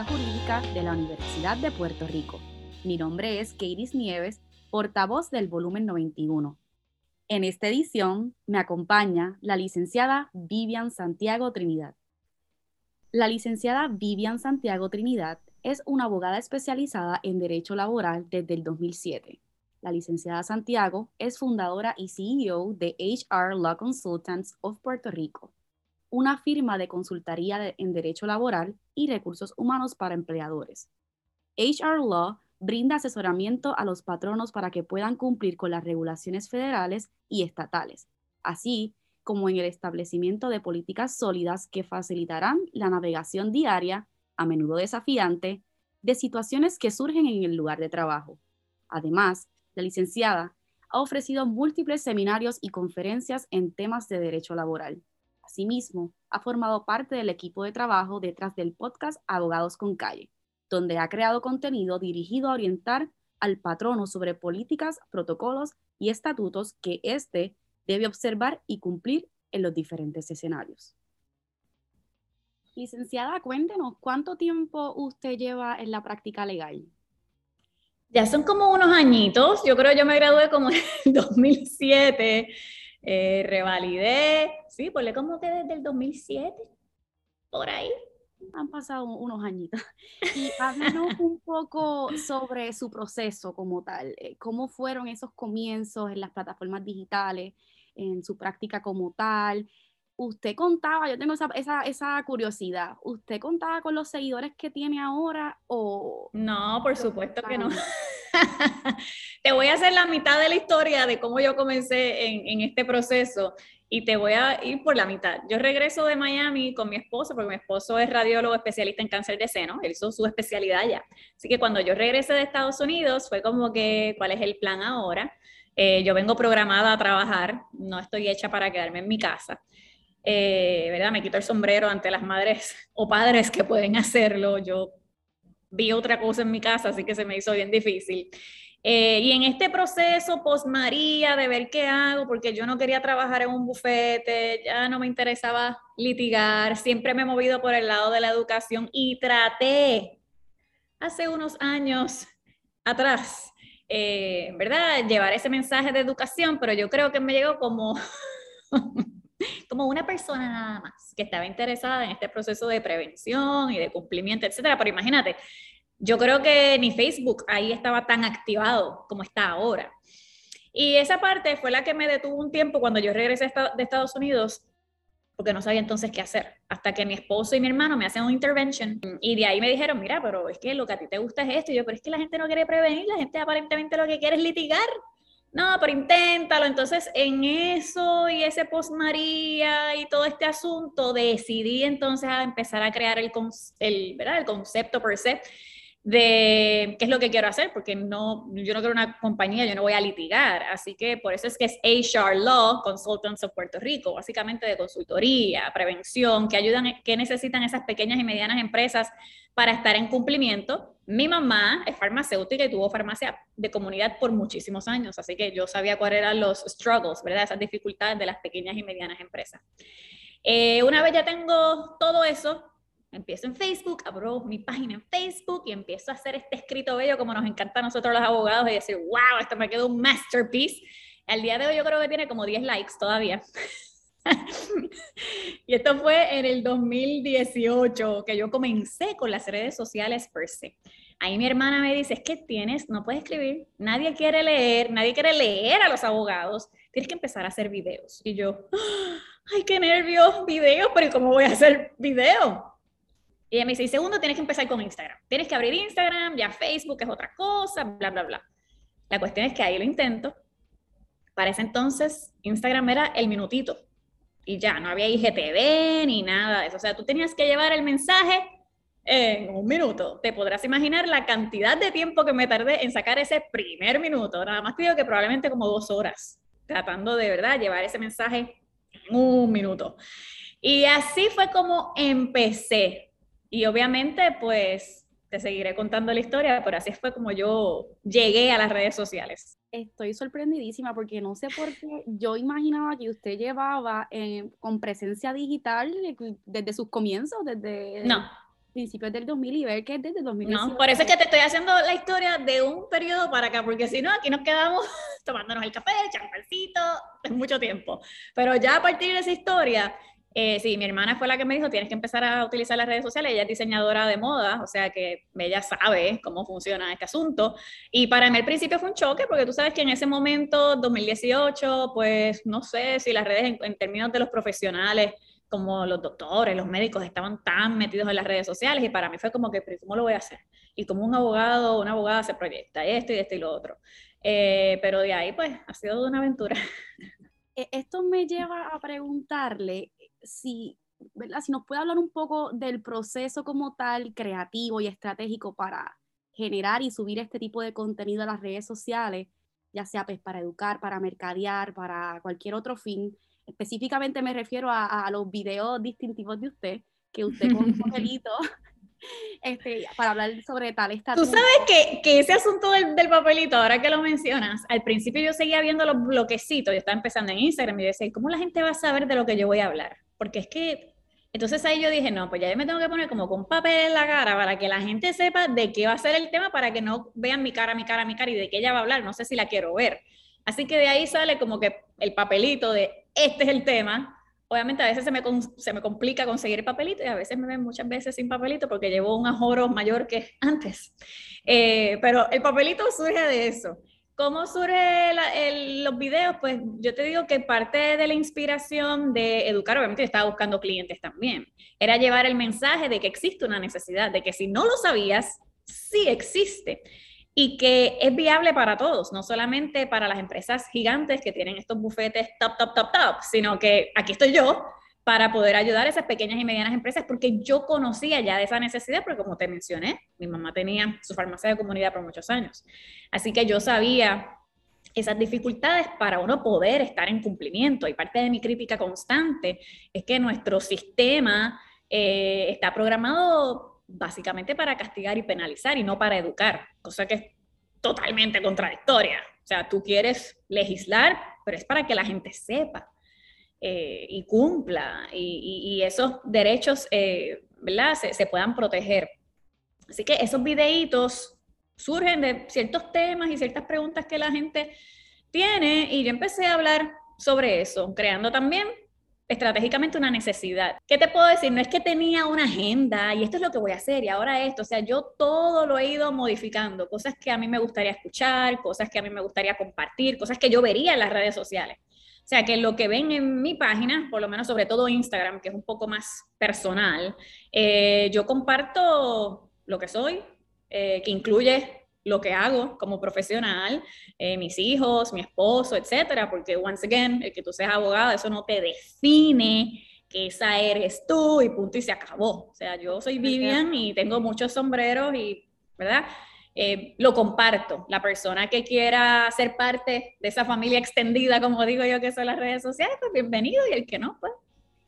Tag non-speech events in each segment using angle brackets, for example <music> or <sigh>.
jurídica de la Universidad de Puerto Rico. Mi nombre es Keiris Nieves, portavoz del volumen 91. En esta edición me acompaña la licenciada Vivian Santiago Trinidad. La licenciada Vivian Santiago Trinidad es una abogada especializada en derecho laboral desde el 2007. La licenciada Santiago es fundadora y CEO de HR Law Consultants of Puerto Rico, una firma de consultoría en derecho laboral y recursos humanos para empleadores. HR Law brinda asesoramiento a los patronos para que puedan cumplir con las regulaciones federales y estatales, así como en el establecimiento de políticas sólidas que facilitarán la navegación diaria, a menudo desafiante, de situaciones que surgen en el lugar de trabajo. Además, la licenciada ha ofrecido múltiples seminarios y conferencias en temas de derecho laboral. Asimismo, ha formado parte del equipo de trabajo detrás del podcast Abogados con Calle, donde ha creado contenido dirigido a orientar al patrono sobre políticas, protocolos y estatutos que éste debe observar y cumplir en los diferentes escenarios. Licenciada, cuéntenos, ¿cuánto tiempo usted lleva en la práctica legal? Ya son como unos añitos, yo creo yo me gradué como en <laughs> 2007 eh, revalidé, sí, ponle como que desde el 2007, por ahí. Han pasado unos añitos. <laughs> Y háblanos un poco sobre su proceso como tal. Eh, ¿Cómo fueron esos comienzos en las plataformas digitales, en su práctica como tal? usted contaba, yo tengo esa, esa, esa, curiosidad, ¿usted contaba con los seguidores que tiene ahora o...? No, por supuesto que no. <laughs> te voy a hacer la mitad de la historia de cómo yo comencé en, este proceso y te voy a ir por la mitad. Yo regreso de Miami con mi esposo, porque mi esposo es radiólogo especialista en cáncer de seno, él hizo su especialidad allá. Así que cuando yo regresé de Estados Unidos fue como que, ¿cuál es el plan ahora? Eh, yo vengo programada a trabajar, no estoy hecha para quedarme en mi casa. Eh, ¿verdad? Me quito el sombrero ante las madres <laughs> o padres que pueden hacerlo. Yo vi otra cosa en mi casa, así que se me hizo bien difícil. Eh, y en este proceso post María de ver qué hago, porque yo no quería trabajar en un bufete, ya no me interesaba litigar, siempre me he movido por el lado de la educación y traté hace unos años atrás, eh, ¿verdad? Llevar ese mensaje de educación, pero yo creo que me llegó como <laughs> <laughs> como una persona nada más que estaba interesada en este proceso de prevención y de cumplimiento, etcétera. Pero imagínate, yo creo que ni Facebook ahí estaba tan activado como está ahora. Y esa parte fue la que me detuvo un tiempo cuando yo regresé de Estados Unidos, porque no sabía entonces qué hacer, hasta que mi esposo y mi hermano me hacen un intervention y de ahí me dijeron, mira, pero es que lo que a ti te gusta es esto, y yo, pero es que la gente no quiere prevenir, la gente aparentemente lo que quiere es litigar no, pero inténtalo. Entonces, en eso y ese post María y todo este asunto, decidí entonces a empezar a crear el, el, ¿verdad? el concepto per se de qué es lo que quiero hacer, porque no, yo no quiero una compañía, yo no voy a litigar. Así que por eso es que es HR Law Consultants of Puerto Rico, básicamente de consultoría, prevención, que ayudan, que necesitan esas pequeñas y medianas empresas para estar en cumplimiento. Mi mamá es farmacéutica y tuvo farmacia de comunidad por muchísimos años, así que yo sabía cuáles eran los struggles, ¿verdad? Esas dificultades de las pequeñas y medianas empresas. Eh, una vez ya tengo todo eso, empiezo en Facebook, abro mi página en Facebook y empiezo a hacer este escrito bello como nos encanta a nosotros los abogados y decir, wow, esto me quedó un masterpiece. Al día de hoy yo creo que tiene como 10 likes todavía. <laughs> <laughs> y esto fue en el 2018 que yo comencé con las redes sociales per se. Ahí mi hermana me dice, es que tienes, no puedes escribir, nadie quiere leer, nadie quiere leer a los abogados, tienes que empezar a hacer videos. Y yo, ay, qué nervios, videos, pero ¿cómo voy a hacer video? Y ella me dice, y segundo, tienes que empezar con Instagram. Tienes que abrir Instagram, ya Facebook es otra cosa, bla, bla, bla. La cuestión es que ahí lo intento. Para ese entonces, Instagram era el minutito. Y ya, no había IGTV ni nada de eso. O sea, tú tenías que llevar el mensaje en un minuto. Te podrás imaginar la cantidad de tiempo que me tardé en sacar ese primer minuto. Nada más te que probablemente como dos horas, tratando de verdad llevar ese mensaje en un minuto. Y así fue como empecé. Y obviamente, pues, te seguiré contando la historia, pero así fue como yo llegué a las redes sociales. Estoy sorprendidísima porque no sé por qué yo imaginaba que usted llevaba eh, con presencia digital desde sus comienzos, desde... No, principios del 2000 y ver que es desde 2018. No, por eso es que te estoy haciendo la historia de un periodo para acá, porque si no, aquí nos quedamos <laughs> tomándonos el café, champancito, es mucho tiempo. Pero ya a partir de esa historia, eh, sí, mi hermana fue la que me dijo, tienes que empezar a utilizar las redes sociales, ella es diseñadora de moda, o sea que ella sabe cómo funciona este asunto. Y para mí al principio fue un choque, porque tú sabes que en ese momento, 2018, pues no sé si las redes en términos de los profesionales, como los doctores, los médicos estaban tan metidos en las redes sociales y para mí fue como que, ¿cómo lo voy a hacer? Y como un abogado o una abogada se proyecta esto y esto y lo otro. Eh, pero de ahí, pues, ha sido una aventura. E, esto me lleva a preguntarle si, ¿verdad? si nos puede hablar un poco del proceso como tal, creativo y estratégico para generar y subir este tipo de contenido a las redes sociales, ya sea pues, para educar, para mercadear, para cualquier otro fin específicamente me refiero a, los videos distintivos de usted, que usted con un <laughs> papelito, <laughs> este, para hablar sobre tal estatus. Tú sabes que, que ese asunto del, del, papelito, ahora que lo mencionas, al principio yo seguía viendo los bloquecitos, yo estaba empezando en Instagram y yo decía, ¿cómo la gente va a saber de lo que yo voy a hablar? Porque es que entonces ahí yo dije, no, pues ya yo me tengo que poner como con papel en la cara para que la gente sepa de qué va a ser el tema, para que no vean mi cara, mi cara, mi cara y de qué ella va a hablar. No sé si la quiero ver. Así que de ahí sale como que el papelito de este es el tema. Obviamente a veces se me, se me complica conseguir el papelito y a veces me ven muchas veces sin papelito porque llevo un ahorro mayor que antes. Eh, pero el papelito surge de eso. ¿Cómo surge los videos? Pues yo te digo que parte de la inspiración de educar, obviamente estaba buscando clientes también, era llevar el mensaje de que existe una necesidad, de que si no lo sabías, sí existe y que es viable para todos, no solamente para las empresas gigantes que tienen estos bufetes top, top, top, top, sino que aquí estoy yo para poder ayudar a esas pequeñas y medianas empresas, porque yo conocía ya de esa necesidad, porque como te mencioné, mi mamá tenía su farmacia de comunidad por muchos años. Así que yo sabía esas dificultades para uno poder estar en cumplimiento. Y parte de mi crítica constante es que nuestro sistema eh, está programado básicamente para castigar y penalizar y no para educar, cosa que es totalmente contradictoria. O sea, tú quieres legislar, pero es para que la gente sepa eh, y cumpla y, esos derechos, eh, se, puedan proteger. Así que esos videitos surgen de ciertos temas y ciertas preguntas que la gente tiene y yo empecé a hablar sobre eso, creando también estratégicamente una necesidad. ¿Qué te puedo decir? No es que tenía una agenda y esto es lo que voy a hacer y ahora esto, o sea, yo todo lo he ido modificando, cosas que a mí me gustaría escuchar, cosas que a mí me gustaría compartir, cosas que yo vería en las redes sociales. O sea, que lo que ven en mi página, por lo menos sobre todo Instagram, que es un poco más personal, eh, yo comparto lo que soy, eh, que incluye lo que hago como profesional, eh, mis hijos, mi esposo, etcétera, porque once again, el que tú seas abogada, eso no te define que esa eres tú y punto y se acabó. O sea, yo soy Vivian y tengo muchos sombreros y, ¿verdad? Eh, lo comparto. La persona que quiera ser parte de esa familia extendida, como digo yo que son las redes sociales, pues bienvenido y el que no, pues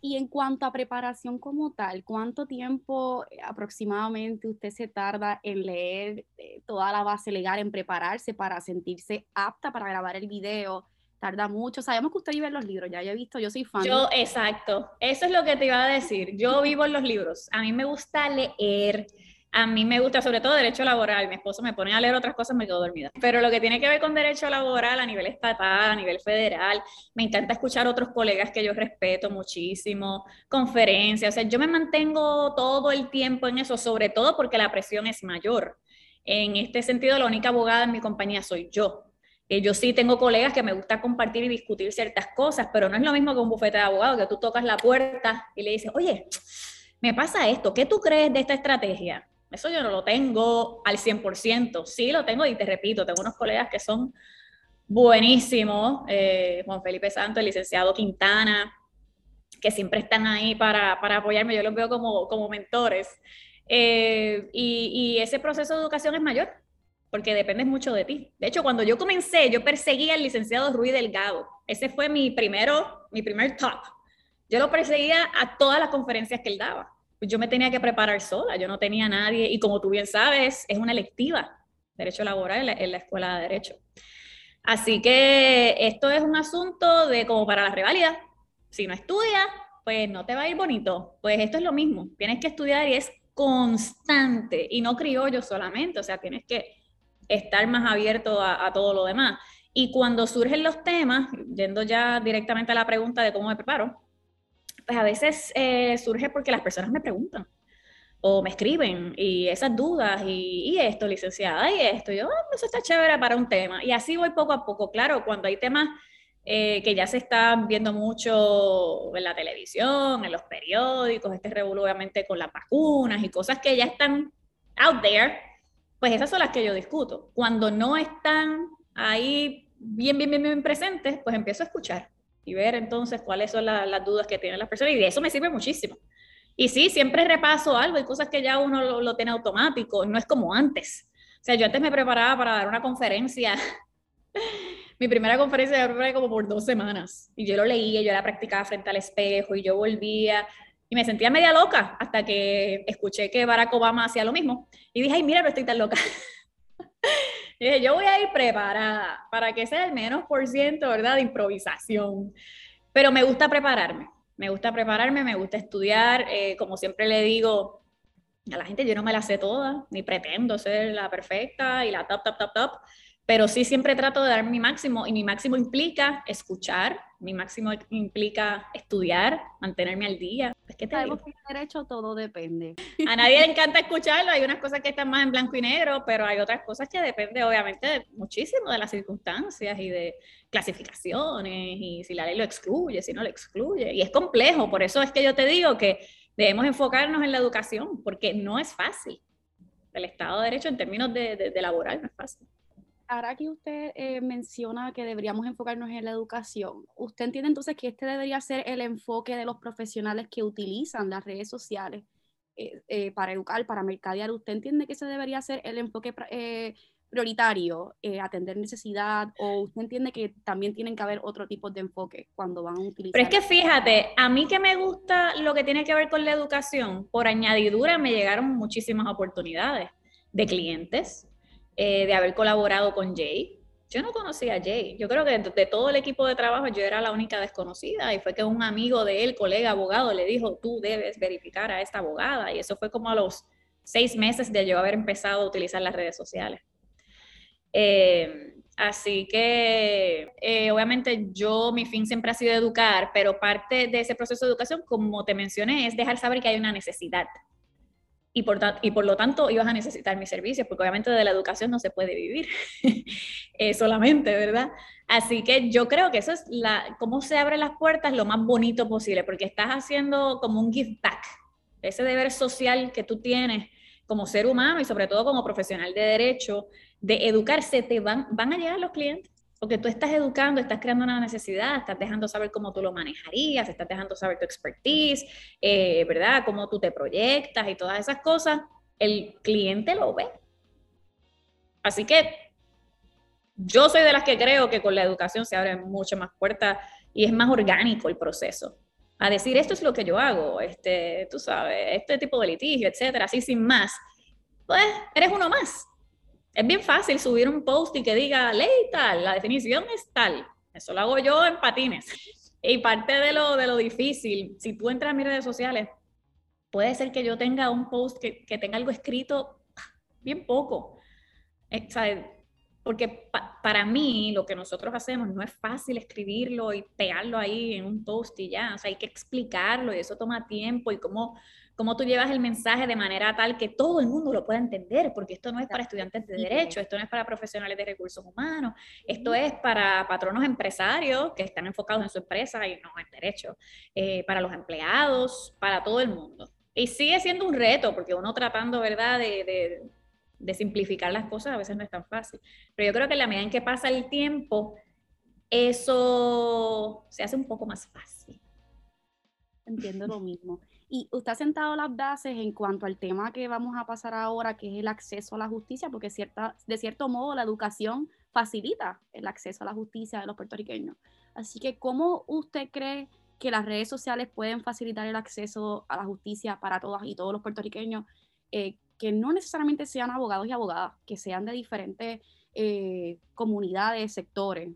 y en cuanto a preparación como tal, ¿cuánto tiempo eh, aproximadamente usted se tarda en leer eh, toda la base legal, en prepararse para sentirse apta para grabar el video? Tarda mucho. Sabemos que usted vive en los libros, ya he visto, yo soy fan. Yo, exacto. Eso es lo que te iba a decir. Yo vivo en los libros. A mí me gusta leer. A mí me gusta sobre todo derecho laboral. Mi esposo me pone a leer otras cosas, me quedo dormida. Pero lo que tiene que ver con derecho laboral a nivel estatal, a nivel federal, me encanta escuchar otros colegas que yo respeto muchísimo, conferencias. O sea, yo me mantengo todo el tiempo en eso, sobre todo porque la presión es mayor. En este sentido, la única abogada en mi compañía soy yo. Eh, yo sí tengo colegas que me gusta compartir y discutir ciertas cosas, pero no es lo mismo que un bufete de abogados, que tú tocas la puerta y le dices, oye, me pasa esto, ¿qué tú crees de esta estrategia? Eso yo no lo tengo al 100%. Sí lo tengo y te repito, tengo unos colegas que son buenísimos. Eh, Juan Felipe Santos, el licenciado Quintana, que siempre están ahí para, para apoyarme. Yo los veo como, como mentores. Eh, y, ese proceso de educación es mayor, porque depende mucho de ti. De hecho, cuando yo comencé, yo perseguía al licenciado Ruiz Delgado. Ese fue mi primero, mi primer top. Yo lo perseguía a todas las conferencias que él daba yo me tenía que preparar sola, yo no tenía nadie, y como tú bien sabes, es una electiva, derecho laboral en la, escuela de derecho. Así que esto es un asunto de como para la rivalidad. Si no estudias, pues no te va a ir bonito. Pues esto es lo mismo. Tienes que estudiar y es constante y no criollo solamente, o sea, tienes que estar más abierto a, todo lo demás. Y cuando surgen los temas, yendo ya directamente a la pregunta de cómo me preparo, pues a veces eh, surge porque las personas me preguntan o me escriben y esas dudas y, esto, licenciada, y esto, yo, oh, eso está chévere para un tema. Y así voy poco a poco. Claro, cuando hay temas eh, que ya se están viendo mucho en la televisión, en los periódicos, este revuelo obviamente con las vacunas y cosas que ya están out there, pues esas son las que yo discuto. Cuando no están ahí bien, bien, bien, bien presentes, pues empiezo a escuchar y ver entonces cuáles son las dudas que tienen las personas y de eso me sirve muchísimo. Y sí, siempre repaso algo, hay cosas que ya uno lo, tiene automático, no es como antes. O sea, yo antes me preparaba para dar una conferencia. <laughs> Mi primera conferencia la como por dos semanas. Y yo lo leía, yo la practicaba frente al espejo y yo volvía. Y me sentía media loca hasta que escuché que Barack Obama hacía lo mismo. Y dije, ay, mira, no estoy tan loca. <laughs> y dije, yo voy a ir preparada para que sea el menos por ciento, ¿verdad?, de improvisación. Pero me gusta prepararme. Me gusta prepararme, me gusta estudiar. Eh, como siempre le digo a la gente, yo no me la sé toda, ni pretendo ser la perfecta y la top, top, top, top pero sí siempre trato de dar mi máximo y mi máximo implica escuchar, mi máximo implica estudiar, mantenerme al día. Es que te Sabemos que derecho todo depende. A nadie le encanta escucharlo, hay unas cosas que están más en blanco y negro, pero hay otras cosas que depende obviamente muchísimo de las circunstancias y de clasificaciones y si la ley lo excluye, si no lo excluye. Y es complejo, por eso es que yo te digo que debemos enfocarnos en la educación, porque no es fácil. El Estado de Derecho en términos de, de laboral no es fácil ahora que usted eh, menciona que deberíamos enfocarnos en la educación, ¿usted entiende entonces que este debería ser el enfoque de los profesionales que utilizan las redes sociales eh, eh, para educar, para mercadear? ¿Usted entiende que ese debería ser el enfoque prioritario, atender necesidad, o usted entiende que también tienen que haber otro tipo de enfoque cuando van a utilizar? Pero es que fíjate, a mí que me gusta lo que tiene que ver con la educación, por añadidura me llegaron muchísimas oportunidades de clientes eh, de haber colaborado con Jay. Yo no conocía a Jay. Yo creo que de, todo el equipo de trabajo yo era la única desconocida y fue que un amigo de él, colega abogado, le dijo, tú debes verificar a esta abogada. Y eso fue como a los seis meses de yo haber empezado a utilizar las redes sociales. Eh, así que, eh, obviamente, yo, mi fin siempre ha sido educar, pero parte de ese proceso de educación, como te mencioné, es dejar saber que hay una necesidad y por, y por lo tanto ibas a necesitar mis servicios, porque obviamente de la educación no se puede vivir <laughs> eh, solamente, ¿verdad? Así que yo creo que eso es la, cómo se abren las puertas lo más bonito posible, porque estás haciendo como un give back, ese deber social que tú tienes como ser humano y sobre todo como profesional de derecho, de educarse, te van, van a llegar los clientes porque tú estás educando, estás creando una necesidad, estás dejando saber cómo tú lo manejarías, estás dejando saber tu expertise, eh, ¿verdad? Cómo tú te proyectas y todas esas cosas. El cliente lo ve. Así que yo soy de las que creo que con la educación se abren muchas más puertas y es más orgánico el proceso. A decir, esto es lo que yo hago, este, tú sabes, este tipo de litigio, etcétera, así sin más. Pues eres uno más es bien fácil subir un post y que diga ley tal, la definición es tal. Eso lo hago yo en patines. Y parte de lo, de lo difícil, si tú entras a mis redes sociales, puede ser que yo tenga un post que, que tenga algo escrito bien poco. Eh, porque para mí lo que nosotros hacemos no es fácil escribirlo y pegarlo ahí en un post y ya. O sea, hay que explicarlo y eso toma tiempo y cómo cómo tú llevas el mensaje de manera tal que todo el mundo lo pueda entender, porque esto no es para estudiantes de derecho, esto no es para profesionales de recursos humanos, esto es para patronos empresarios que están enfocados en su empresa y no en derecho, eh, para los empleados, para todo el mundo. Y sigue siendo un reto, porque uno tratando, ¿verdad?, de, de simplificar las cosas a veces no es tan fácil. Pero yo creo que en la medida en que pasa el tiempo, eso se hace un poco más fácil. Entiendo lo mismo. Y usted ha sentado las bases en cuanto al tema que vamos a pasar ahora, que es el acceso a la justicia, porque de cierto modo la educación facilita el acceso a la justicia de los puertorriqueños. Así que, ¿cómo usted cree que las redes sociales pueden facilitar el acceso a la justicia para todas y todos los puertorriqueños eh, que no necesariamente sean abogados y abogadas, que sean de diferentes eh, comunidades, sectores?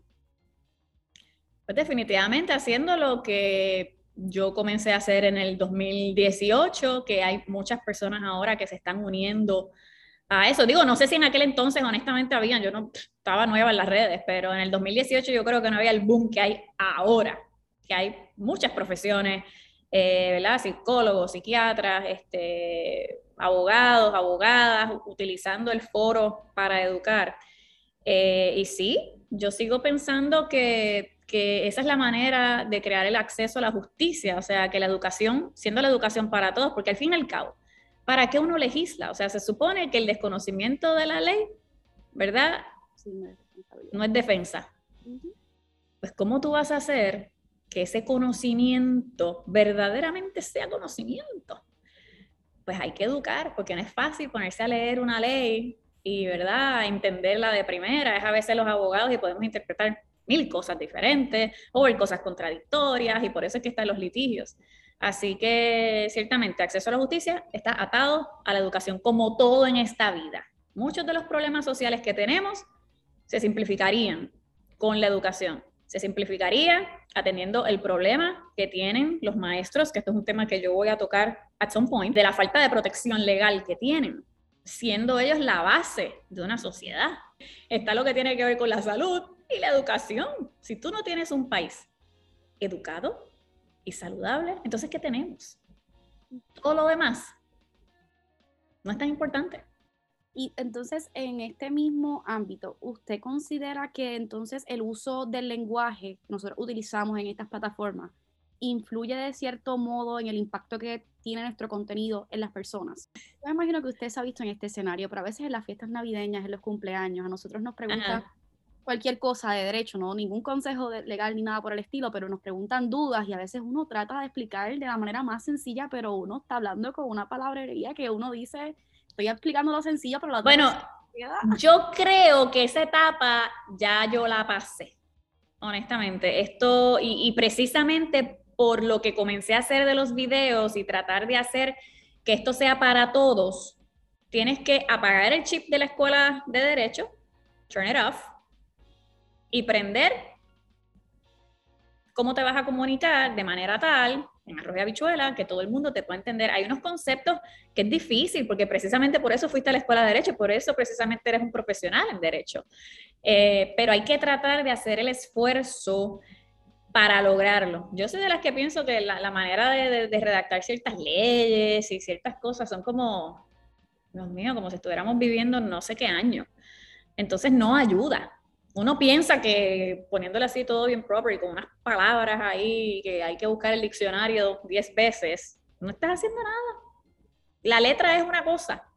Pues definitivamente haciendo lo que yo comencé a hacer en el 2018, que hay muchas personas ahora que se están uniendo a eso. Digo, no sé si en aquel entonces honestamente habían, yo no estaba nueva en las redes, pero en el 2018 yo creo que no había el boom que hay ahora, que hay muchas profesiones, eh, ¿verdad? Psicólogos, psiquiatras, este, abogados, abogadas, utilizando el foro para educar. Eh, y sí, yo sigo pensando que, que, esa es la manera de crear el acceso a la justicia, o sea, que la educación, siendo la educación para todos, porque al fin y al cabo, ¿para qué uno legisla? O sea, se supone que el desconocimiento de la ley, ¿verdad? no, es defensa. Pues, ¿cómo tú vas a hacer que ese conocimiento verdaderamente sea conocimiento? Pues hay que educar, porque no es fácil ponerse a leer una ley y, ¿verdad?, entenderla de primera. Es a veces los abogados y podemos interpretar mil cosas diferentes o ver cosas contradictorias y por eso es que están los litigios. Así que ciertamente acceso a la justicia está atado a la educación como todo en esta vida. Muchos de los problemas sociales que tenemos se simplificarían con la educación. Se simplificaría atendiendo el problema que tienen los maestros, que esto es un tema que yo voy a tocar at some point, de la falta de protección legal que tienen siendo ellos la base de una sociedad. Está lo que tiene que ver con la salud y la educación. Si tú no tienes un país educado y saludable, entonces ¿qué tenemos? Todo lo demás no es tan importante. Y entonces, en este mismo ámbito, ¿usted considera que entonces el uso del lenguaje que nosotros utilizamos en estas plataformas influye de cierto modo en el impacto que tiene nuestro contenido en las personas. Yo me imagino que usted se ha visto en este escenario, pero a veces en las fiestas navideñas, en los cumpleaños, a nosotros nos preguntan cualquier cosa de derecho, no ningún consejo legal ni nada por el estilo, pero nos preguntan dudas y a veces uno trata de explicar de la manera más sencilla, pero uno está hablando con una palabrería que uno dice, estoy explicando lo sencillo, pero la Bueno, yo creo que esa etapa ya yo la pasé honestamente. Esto, y, y, precisamente por lo que comencé a hacer de los videos y tratar de hacer que esto sea para todos, tienes que apagar el chip de la escuela de derecho, turn it off, y prender cómo te vas a comunicar de manera tal, en arroz y habichuela, que todo el mundo te pueda entender. Hay unos conceptos que es difícil, porque precisamente por eso fuiste a la escuela de derecho, por eso precisamente eres un profesional en derecho. Eh, pero hay que tratar de hacer el esfuerzo para lograrlo. Yo soy de las que pienso que la, manera de, redactar ciertas leyes y ciertas cosas son como, Dios mío, como si estuviéramos viviendo no sé qué año. Entonces no ayuda. Uno piensa que poniéndole así todo bien proper y con unas palabras ahí que hay que buscar el diccionario 10 veces, no estás haciendo nada. La letra es una cosa,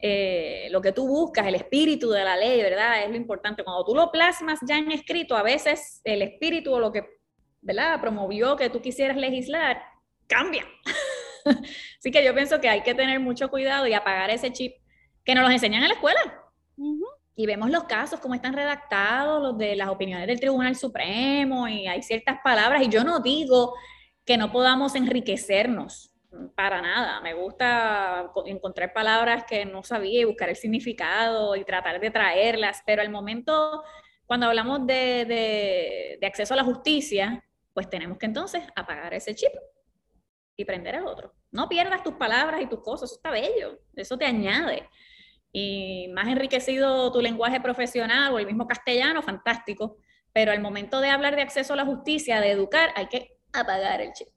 eh, lo que tú buscas, el espíritu de la ley, ¿verdad? Es lo importante. Cuando tú lo plasmas ya en escrito, a veces el espíritu o lo que, ¿verdad? Promovió que tú quisieras legislar, cambia. <laughs> Así que yo pienso que hay que tener mucho cuidado y apagar ese chip que nos los enseñan en la escuela. Y vemos los casos, cómo están redactados, los de las opiniones del Tribunal Supremo, y hay ciertas palabras, y yo no digo que no podamos enriquecernos, para nada. Me gusta encontrar palabras que no sabía y buscar el significado y tratar de traerlas, pero al momento, cuando hablamos de, acceso a la justicia, pues tenemos que entonces apagar ese chip y prender el otro. No pierdas tus palabras y tus cosas, eso está bello, eso te añade. Y más enriquecido tu lenguaje profesional o el mismo castellano, fantástico. Pero al momento de hablar de acceso a la justicia, de educar, hay que apagar el chip.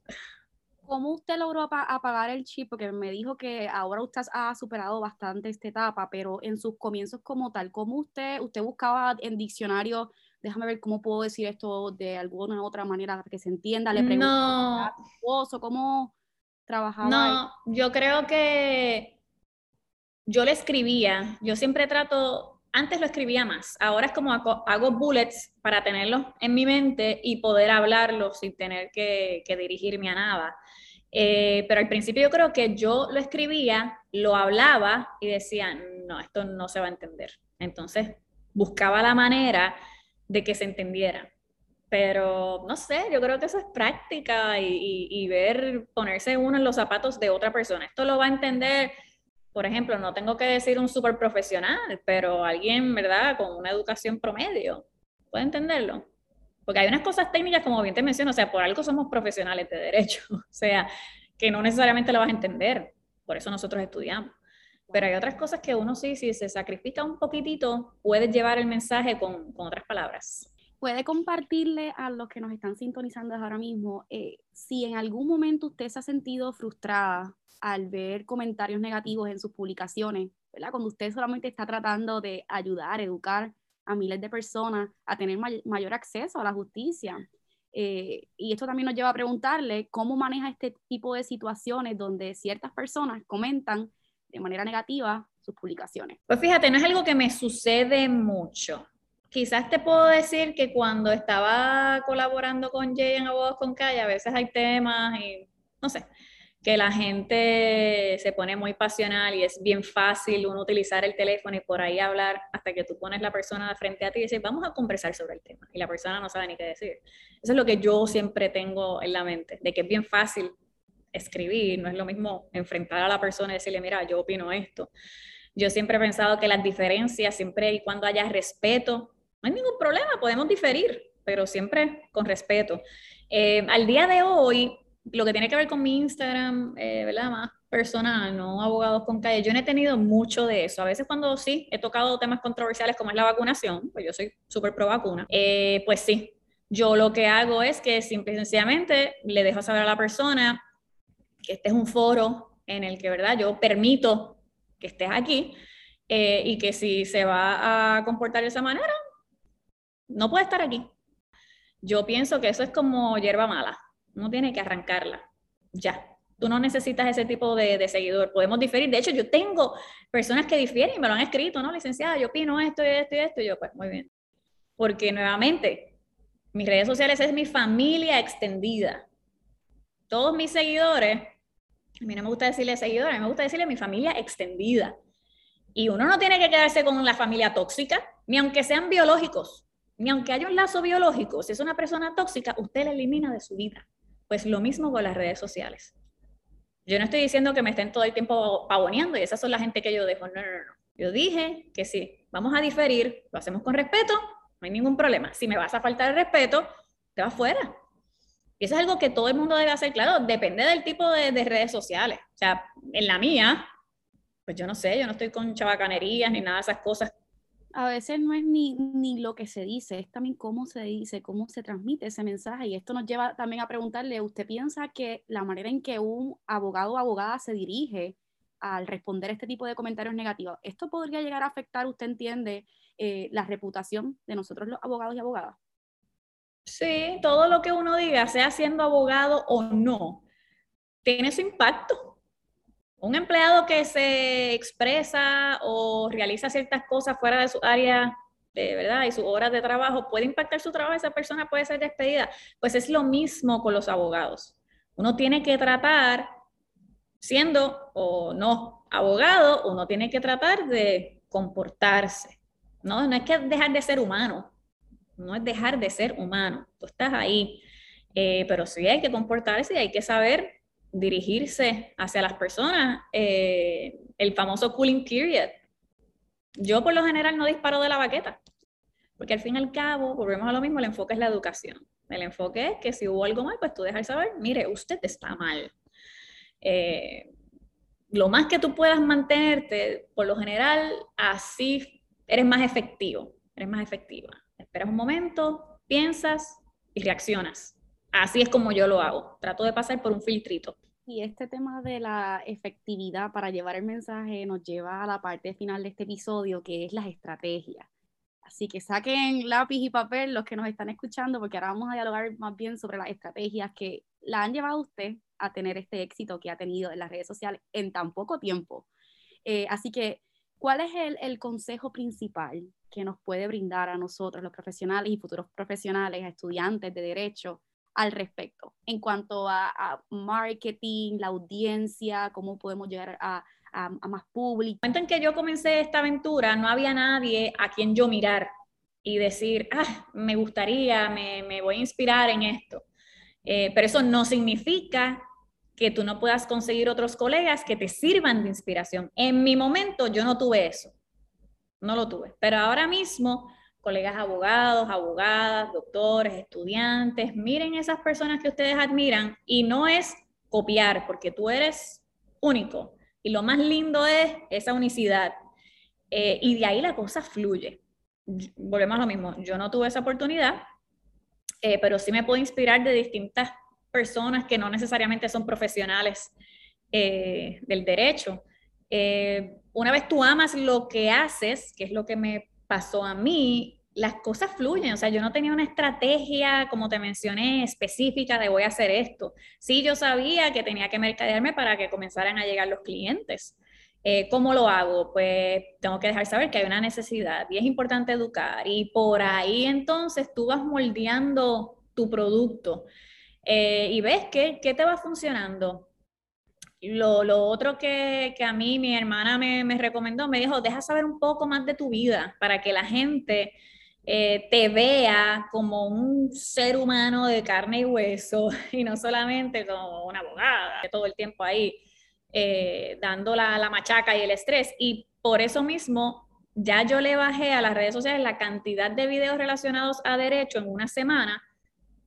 ¿Cómo usted logró apagar el chip? Porque me dijo que ahora usted ha superado bastante esta etapa, pero en sus comienzos como tal, ¿cómo usted, usted buscaba en diccionario, déjame ver cómo puedo decir esto de alguna u otra manera para que se entienda? Le pregunto no. ¿cómo trabajaba? No, yo creo que yo le escribía, yo siempre trato, antes lo escribía más, ahora es como hago, bullets para tenerlos en mi mente y poder hablarlos sin tener que dirigirme a nada. Eh, pero al principio yo creo que yo lo escribía, lo hablaba y decía, no, esto no se va a entender. Entonces buscaba la manera de que se entendiera. Pero no sé, yo creo que eso es práctica y, y ver, ponerse uno en los zapatos de otra persona. Esto lo va a entender, por ejemplo, no tengo que decir un súper profesional, pero alguien, ¿verdad?, con una educación promedio, puede entenderlo. Porque hay unas cosas técnicas, como bien te menciono, o sea, por algo somos profesionales de derecho, <laughs> o sea, que no necesariamente lo vas a entender, por eso nosotros estudiamos. Pero hay otras cosas que uno sí, si se sacrifica un poquitito, puede llevar el mensaje con, con otras palabras. Puede compartirle a los que nos están sintonizando ahora mismo eh, si en algún momento usted se ha sentido frustrada al ver comentarios negativos en sus publicaciones, ¿verdad? Cuando usted solamente está tratando de ayudar, educar a miles de personas a tener mayor acceso a la justicia. Eh, y esto también nos lleva a preguntarle cómo maneja este tipo de situaciones donde ciertas personas comentan de manera negativa sus publicaciones. Pues fíjate, no es algo que me sucede mucho. Quizás te puedo decir que cuando estaba colaborando con Jay en Abogados con Calle, a veces hay temas y no sé, que la gente se pone muy pasional y es bien fácil uno utilizar el teléfono y por ahí hablar hasta que tú pones la persona de frente a ti y dices, vamos a conversar sobre el tema. Y la persona no sabe ni qué decir. Eso es lo que yo siempre tengo en la mente, de que es bien fácil escribir, no es lo mismo enfrentar a la persona y decirle, mira, yo opino esto. Yo siempre he pensado que las diferencias, siempre y cuando haya respeto, no hay ningún problema, podemos diferir, pero siempre con respeto. Eh, al día de hoy, lo que tiene que ver con mi Instagram, eh, ¿verdad? Más personal, no abogados con calle. Yo no he tenido mucho de eso. A veces cuando sí he tocado temas controversiales como es la vacunación, pues yo soy súper pro vacuna, eh, pues sí. Yo lo que hago es que simple y sencillamente le dejo saber a la persona que este es un foro en el que, ¿verdad? Yo permito que estés aquí eh, y que si se va a comportar de esa manera, no puede estar aquí. Yo pienso que eso es como hierba mala no tiene que arrancarla. Ya. Tú no necesitas ese tipo de, seguidor. Podemos diferir. De hecho, yo tengo personas que difieren y me lo han escrito, ¿no? Licenciada, yo opino esto y esto y esto. Y yo, pues, muy bien. Porque nuevamente, mis redes sociales es mi familia extendida. Todos mis seguidores, a mí no me gusta decirle seguidores, a mí me gusta decirle mi familia extendida. Y uno no tiene que quedarse con la familia tóxica, ni aunque sean biológicos, ni aunque haya un lazo biológico. Si es una persona tóxica, usted la elimina de su vida. Pues lo mismo con las redes sociales. Yo no estoy diciendo que me estén todo el tiempo pavoneando y esas son la gente que yo dejo. No, no, no. Yo dije que sí, vamos a diferir, lo hacemos con respeto, no hay ningún problema. Si me vas a faltar el respeto, te vas fuera. Y eso es algo que todo el mundo debe hacer, claro, depende del tipo de, de redes sociales. O sea, en la mía, pues yo no sé, yo no estoy con chabacanerías ni nada de esas cosas a veces no es ni, ni, lo que se dice, es también cómo se dice, cómo se transmite ese mensaje. Y esto nos lleva también a preguntarle, ¿usted piensa que la manera en que un abogado o abogada se dirige al responder este tipo de comentarios negativos, esto podría llegar a afectar, usted entiende, eh, la reputación de nosotros los abogados y abogadas? Sí, todo lo que uno diga, sea siendo abogado o no, tiene su impacto un empleado que se expresa o realiza ciertas cosas fuera de su área de verdad y sus horas de trabajo puede impactar su trabajo, esa persona puede ser despedida. Pues es lo mismo con los abogados. Uno tiene que tratar, siendo o no abogado, uno tiene que tratar de comportarse. No, no es que dejar de ser humano, no es dejar de ser humano. Tú estás ahí, eh, pero sí hay que comportarse y hay que saber dirigirse hacia las personas, eh, el famoso cooling period. Yo por lo general no disparo de la baqueta, porque al fin y al cabo, volvemos a lo mismo, el enfoque es la educación. El enfoque es que si hubo algo mal, pues tú dejas saber, mire, usted está mal. Eh, lo más que tú puedas mantenerte, por lo general, así eres más efectivo, eres más efectiva. Esperas un momento, piensas y reaccionas. Así es como yo lo hago. Trato de pasar por un filtrito. Y este tema de la efectividad para llevar el mensaje nos lleva a la parte final de este episodio, que es las estrategias. Así que saquen lápiz y papel los que nos están escuchando, porque ahora vamos a dialogar más bien sobre las estrategias que la han llevado a usted a tener este éxito que ha tenido en las redes sociales en tan poco tiempo. Eh, así que, ¿cuál es el, el consejo principal que nos puede brindar a nosotros, los profesionales y futuros profesionales, estudiantes de derecho, al respecto en cuanto a, marketing, la audiencia, cómo podemos llegar a, más público. En el que yo comencé esta aventura, no había nadie a quien yo mirar y decir, ah, me gustaría, me, voy a inspirar en esto. Eh, pero eso no significa que tú no puedas conseguir otros colegas que te sirvan de inspiración. En mi momento yo no tuve eso, no lo tuve, pero ahora mismo colegas abogados, abogadas, doctores, estudiantes, miren esas personas que ustedes admiran y no es copiar, porque tú eres único. Y lo más lindo es esa unicidad. Eh, y de ahí la cosa fluye. Volvemos a lo mismo, yo no tuve esa oportunidad, eh, pero sí me puedo inspirar de distintas personas que no necesariamente son profesionales eh, del derecho. una vez tú amas lo que haces, que es lo que me pasó a mí, las cosas fluyen, o sea, yo no tenía una estrategia, como te mencioné, específica de voy a hacer esto. Sí, yo sabía que tenía que mercadearme para que comenzaran a llegar los clientes. Eh, ¿Cómo lo hago? Pues tengo que dejar saber que hay una necesidad y es importante educar. Y por ahí entonces tú vas moldeando tu producto eh, y ves qué, qué te va funcionando. Lo, lo otro que, que, a mí mi hermana me, me, recomendó, me dijo, deja saber un poco más de tu vida para que la gente eh, te vea como un ser humano de carne y hueso <laughs> y no solamente como una abogada, todo el tiempo ahí eh, dando la, la machaca y el estrés. Y por eso mismo ya yo le bajé a las redes sociales la cantidad de videos relacionados a derecho en una semana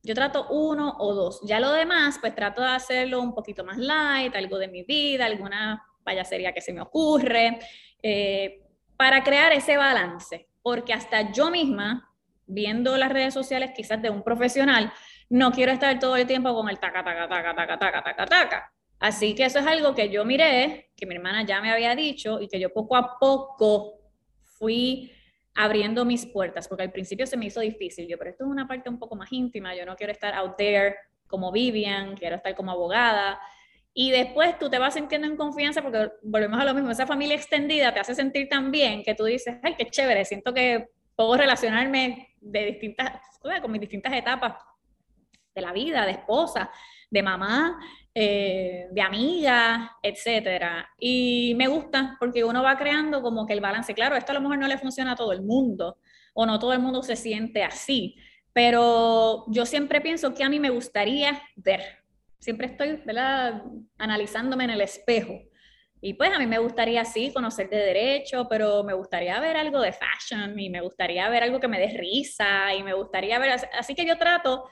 yo trato uno o dos. Ya lo demás, pues trato de hacerlo un poquito más light, algo de mi vida, alguna payasería que se me ocurre, eh, para crear ese balance. Porque hasta yo misma, viendo las redes sociales quizás de un profesional, no quiero estar todo el tiempo con el taca, taca, taca, taca, taca, taca, taca. Así que eso es algo que yo miré, que mi hermana ya me había dicho y que yo poco a poco fui abriendo mis puertas, porque al principio se me hizo difícil. Yo, pero esto es una parte un poco más íntima, yo no quiero estar out there como Vivian, quiero estar como abogada. Y después tú te vas sintiendo en confianza porque volvemos a lo mismo, esa familia extendida te hace sentir tan bien que tú dices, ay, qué chévere, siento que puedo relacionarme de distintas, con mis distintas etapas de la vida, de esposa, de mamá, eh, de amigas, etcétera. Y me gusta porque uno va creando como que el balance. Claro, esto a lo mejor no le funciona a todo el mundo o no todo el mundo se siente así, pero yo siempre pienso que a mí me gustaría ver. Siempre estoy ¿verdad? analizándome en el espejo. Y pues a mí me gustaría sí conocer de derecho, pero me gustaría ver algo de fashion y me gustaría ver algo que me dé risa y me gustaría ver, así que yo trato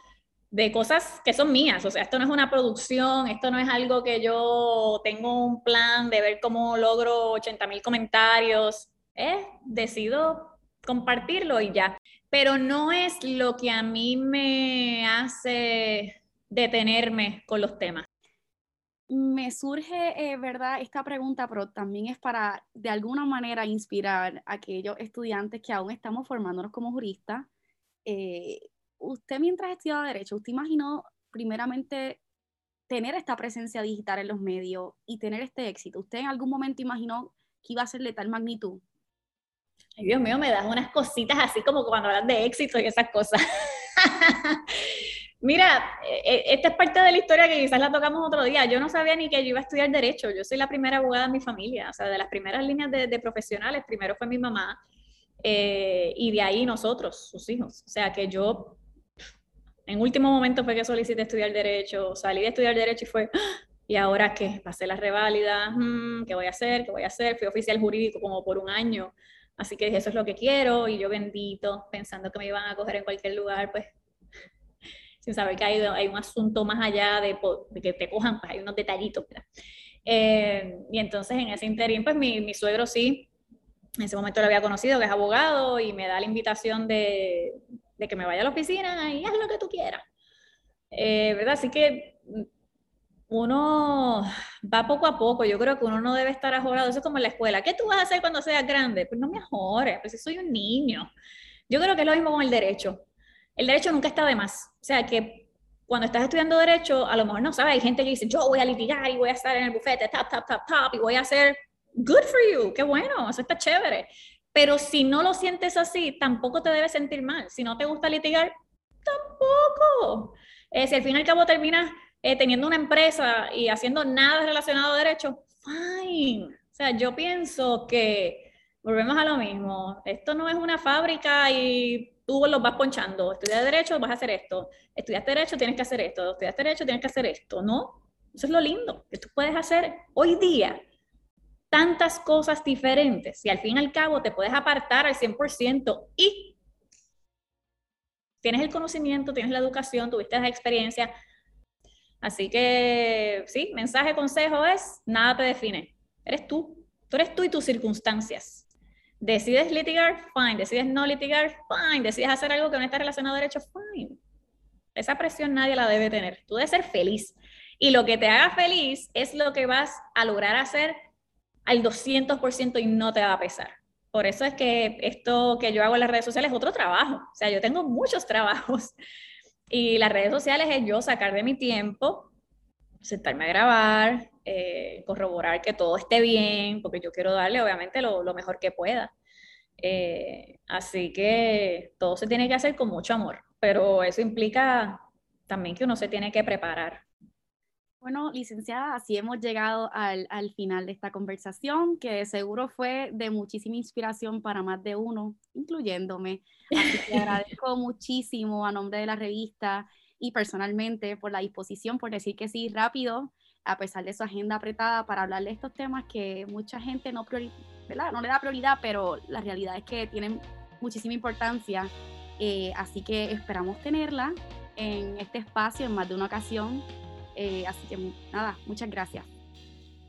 de cosas que son mías. O sea, esto no es una producción, esto no es algo que yo tengo un plan de ver cómo logro 80 mil comentarios. Eh, decido compartirlo y ya. Pero no es lo que a mí me hace detenerme con los temas. Me surge, eh, ¿verdad? Esta pregunta, pero también es para, de alguna manera, inspirar a aquellos estudiantes que aún estamos formándonos como juristas. Eh, usted mientras estudiaba Derecho, ¿usted imaginó primeramente tener esta presencia digital en los medios y tener este éxito? ¿Usted en algún momento imaginó que iba a ser de tal magnitud? Ay, Dios mío, me das unas cositas así como cuando hablan de éxito y esas cosas. <laughs> Mira, e, e, esta es parte de la historia que quizás la tocamos otro día. Yo no sabía ni que yo iba a estudiar Derecho. Yo soy la primera abogada en mi familia. O sea, de las primeras líneas de, de profesionales, primero fue mi mamá eh, y de ahí nosotros, sus hijos. O sea, que yo en último momento fue que solicité estudiar Derecho, salí de estudiar Derecho y fue, ¡Ah! ¿y ahora qué? Pasé la reválida, mm, ¿qué voy a hacer? ¿Qué voy a hacer? Fui oficial jurídico como por un año, así que eso es lo que quiero y yo bendito, pensando que me iban a coger en cualquier lugar, pues sin saber que hay, hay un asunto más allá de, que te cojan, pues hay unos detallitos, eh, y entonces en ese interín, pues mi suegro sí, en ese momento lo había conocido, que es abogado, y me da la invitación de, de que me vaya a la oficina y haz lo que tú quieras. Eh, ¿Verdad? Así que uno va poco a poco. Yo creo que uno no debe estar ajorado. Eso es como en la escuela. ¿Qué tú vas a hacer cuando seas grande? Pues no me ajores, pues si soy un niño. Yo creo que es lo mismo con el derecho. El derecho nunca está de más. O sea, que cuando estás estudiando derecho, a lo mejor no sabes, hay gente que dice, yo voy a litigar y voy a estar en el bufete, tap, tap, tap, tap, y voy a hacer good for you, qué bueno, eso está chévere. Pero si no lo sientes así, tampoco te debes sentir mal. Si no te gusta litigar, tampoco. Eh, si al fin y al cabo terminas eh, teniendo una empresa y haciendo nada relacionado a derecho, fine. O sea, yo pienso que volvemos a lo mismo. Esto no es una fábrica y tú los vas ponchando. Estudias derecho, vas a hacer esto. Estudias derecho, tienes que hacer esto. Estudias derecho, tienes que hacer esto. No, eso es lo lindo que tú puedes hacer hoy día tantas cosas diferentes y al fin y al cabo te puedes apartar al 100% y tienes el conocimiento, tienes la educación, tuviste la experiencia. Así que, sí, mensaje, consejo es, nada te define. Eres tú. Tú eres tú y tus circunstancias. Decides litigar, fine. Decides no litigar, fine. Decides hacer algo que no está relacionado a derecho, fine. Esa presión nadie la debe tener. Tú debes ser feliz. Y lo que te haga feliz es lo que vas a lograr hacer al 200% y no te va a pesar. Por eso es que esto que yo hago en las redes sociales es otro trabajo. O sea, yo tengo muchos <laughs> trabajos y las redes sociales es yo sacar de mi tiempo, sentarme a grabar, eh, corroborar que todo esté bien, porque yo quiero darle obviamente lo, mejor que pueda. Eh, así que todo se tiene que hacer con mucho amor, pero eso implica también que uno se tiene que preparar. Bueno, licenciada, así hemos llegado al, final de esta conversación, que seguro fue de muchísima inspiración para más de uno, incluyéndome. Así que <laughs> agradezco muchísimo a nombre de la revista y personalmente por la disposición, por decir que sí rápido, a pesar de su agenda apretada, para hablar de estos temas que mucha gente no, no le da prioridad, pero la realidad es que tienen muchísima importancia. Eh, así que esperamos tenerla en este espacio en más de una ocasión eh, así que nada, muchas gracias.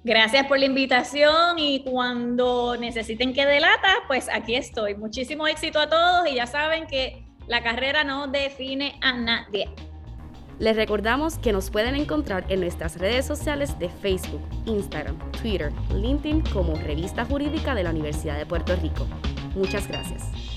Gracias por la invitación y cuando necesiten que delata, pues aquí estoy. Muchísimo éxito a todos y ya saben que la carrera no define a nadie. Les recordamos que nos pueden encontrar en nuestras redes sociales de Facebook, Instagram, Twitter, LinkedIn como Revista Jurídica de la Universidad de Puerto Rico. Muchas gracias.